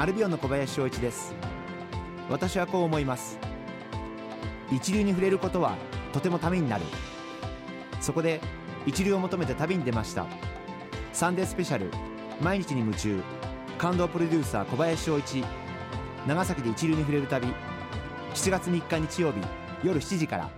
アルビオンの小林翔一です。私はこう思います。一流に触れることはとてもためになる。そこで一流を求めて旅に出ました。サンデースペシャル毎日に夢中。感動プロデューサー小林翔一。長崎で一流に触れる旅。7月3日日曜日夜7時から。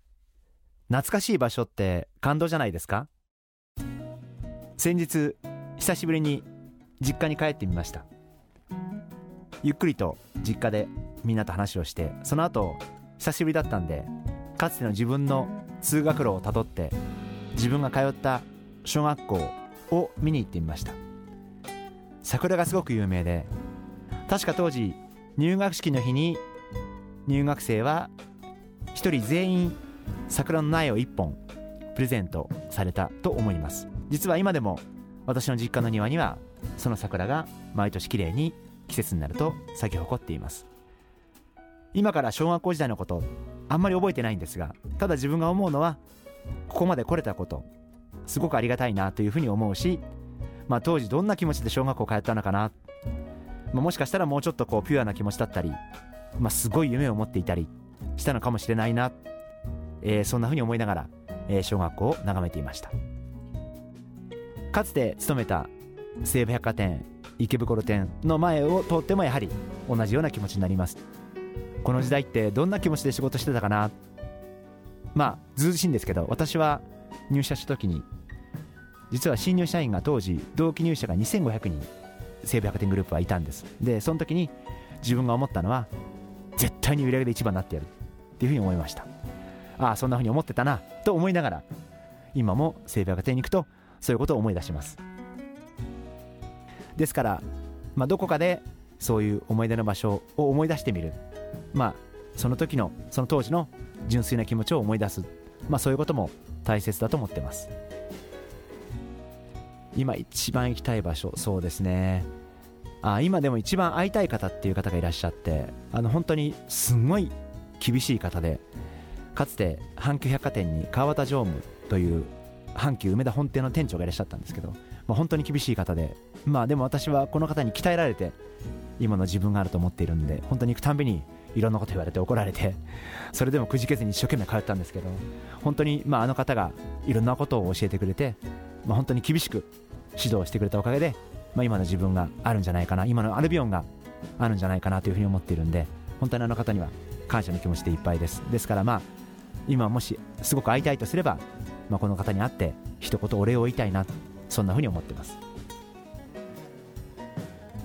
懐かしい場所って感動じゃないですか？先日久しぶりに実家に帰ってみました。ゆっくりと実家でみんなと話をしてその後久しぶりだったんでかつての自分の通学路をたどって自分が通った小学校を見に行ってみました。桜がすごく有名で確か当時入学式の日に入学生は一人全員桜の苗を1本プレゼントされたと思います。実は今でも私の実家の庭にはその桜が毎年きれいに季節になると咲き誇っています。今から小学校時代のことあんまり覚えてないんですがただ自分が思うのはここまで来れたことすごくありがたいなというふうに思うし、まあ、当時どんな気持ちで小学校通ったのかな、まあ、もしかしたらもうちょっとこうピュアな気持ちだったり、まあ、すごい夢を持っていたりしたのかもしれないな。えー、そんなふうに思いながら、えー、小学校を眺めていました。かつて勤めた西武百貨店池袋店の前を通ってもやはり同じような気持ちになります。この時代ってどんな気持ちで仕事してたかな？まあずうずしいんですけど私は入社した時に実は新入社員が当時同期入社が2500人西武百貨店グループはいたんです。でその時に自分が思ったのは絶対に売り上げで一番になってやるっていうふうに思いました。ああそんな風に思ってたなと思いながら今も西武百貨店に行くとそういうことを思い出します。ですから、まあ、どこかでそういう思い出の場所を思い出してみる。まあその時のその当時の純粋な気持ちを思い出す、まあ、そういうことも大切だと思ってます。今一番行きたい場所そうですね。あ今でも一番会いたい方っていう方がいらっしゃってあの本当にすごい厳しい方でかつて阪急百貨店に川端常務という阪急梅田本店の店長がいらっしゃったんですけど、まあ、本当に厳しい方でまあでも私はこの方に鍛えられて今の自分があると思っているんで本当に行くたんびにいろんなこと言われて怒られてそれでもくじけずに一生懸命通ったんですけど本当にまああの方がいろんなことを教えてくれて、まあ、本当に厳しく指導してくれたおかげで、まあ、今の自分があるんじゃないかな今のアルビオンがあるんじゃないかなというふうに思っているんで本当にあの方には感謝の気持ちでいっぱいです。ですからまあ今もしすごく会いたいとすれば、まあ、この方に会って一言お礼を言いたいなそんなふうに思ってます。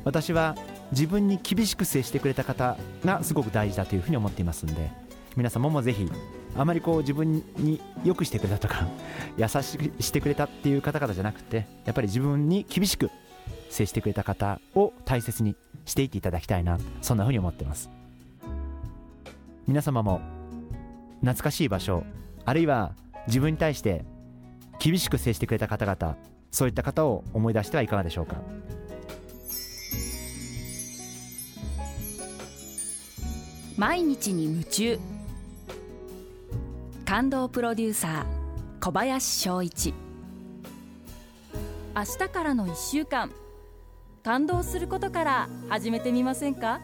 私は自分に厳しく接してくれた方がすごく大事だというふうに思っていますんで皆様もぜひあまりこう自分によくしてくれたとか 優しくしてくれたっていう方々じゃなくてやっぱり自分に厳しく接してくれた方を大切にしていっていただきたいなそんなふうに思ってます。皆様も懐かしい場所あるいは自分に対して厳しく接してくれた方々そういった方を思い出してはいかがでしょうか。毎日に夢中。感動プロデューサー小林翔一。明日からの1週間感動することから始めてみませんか？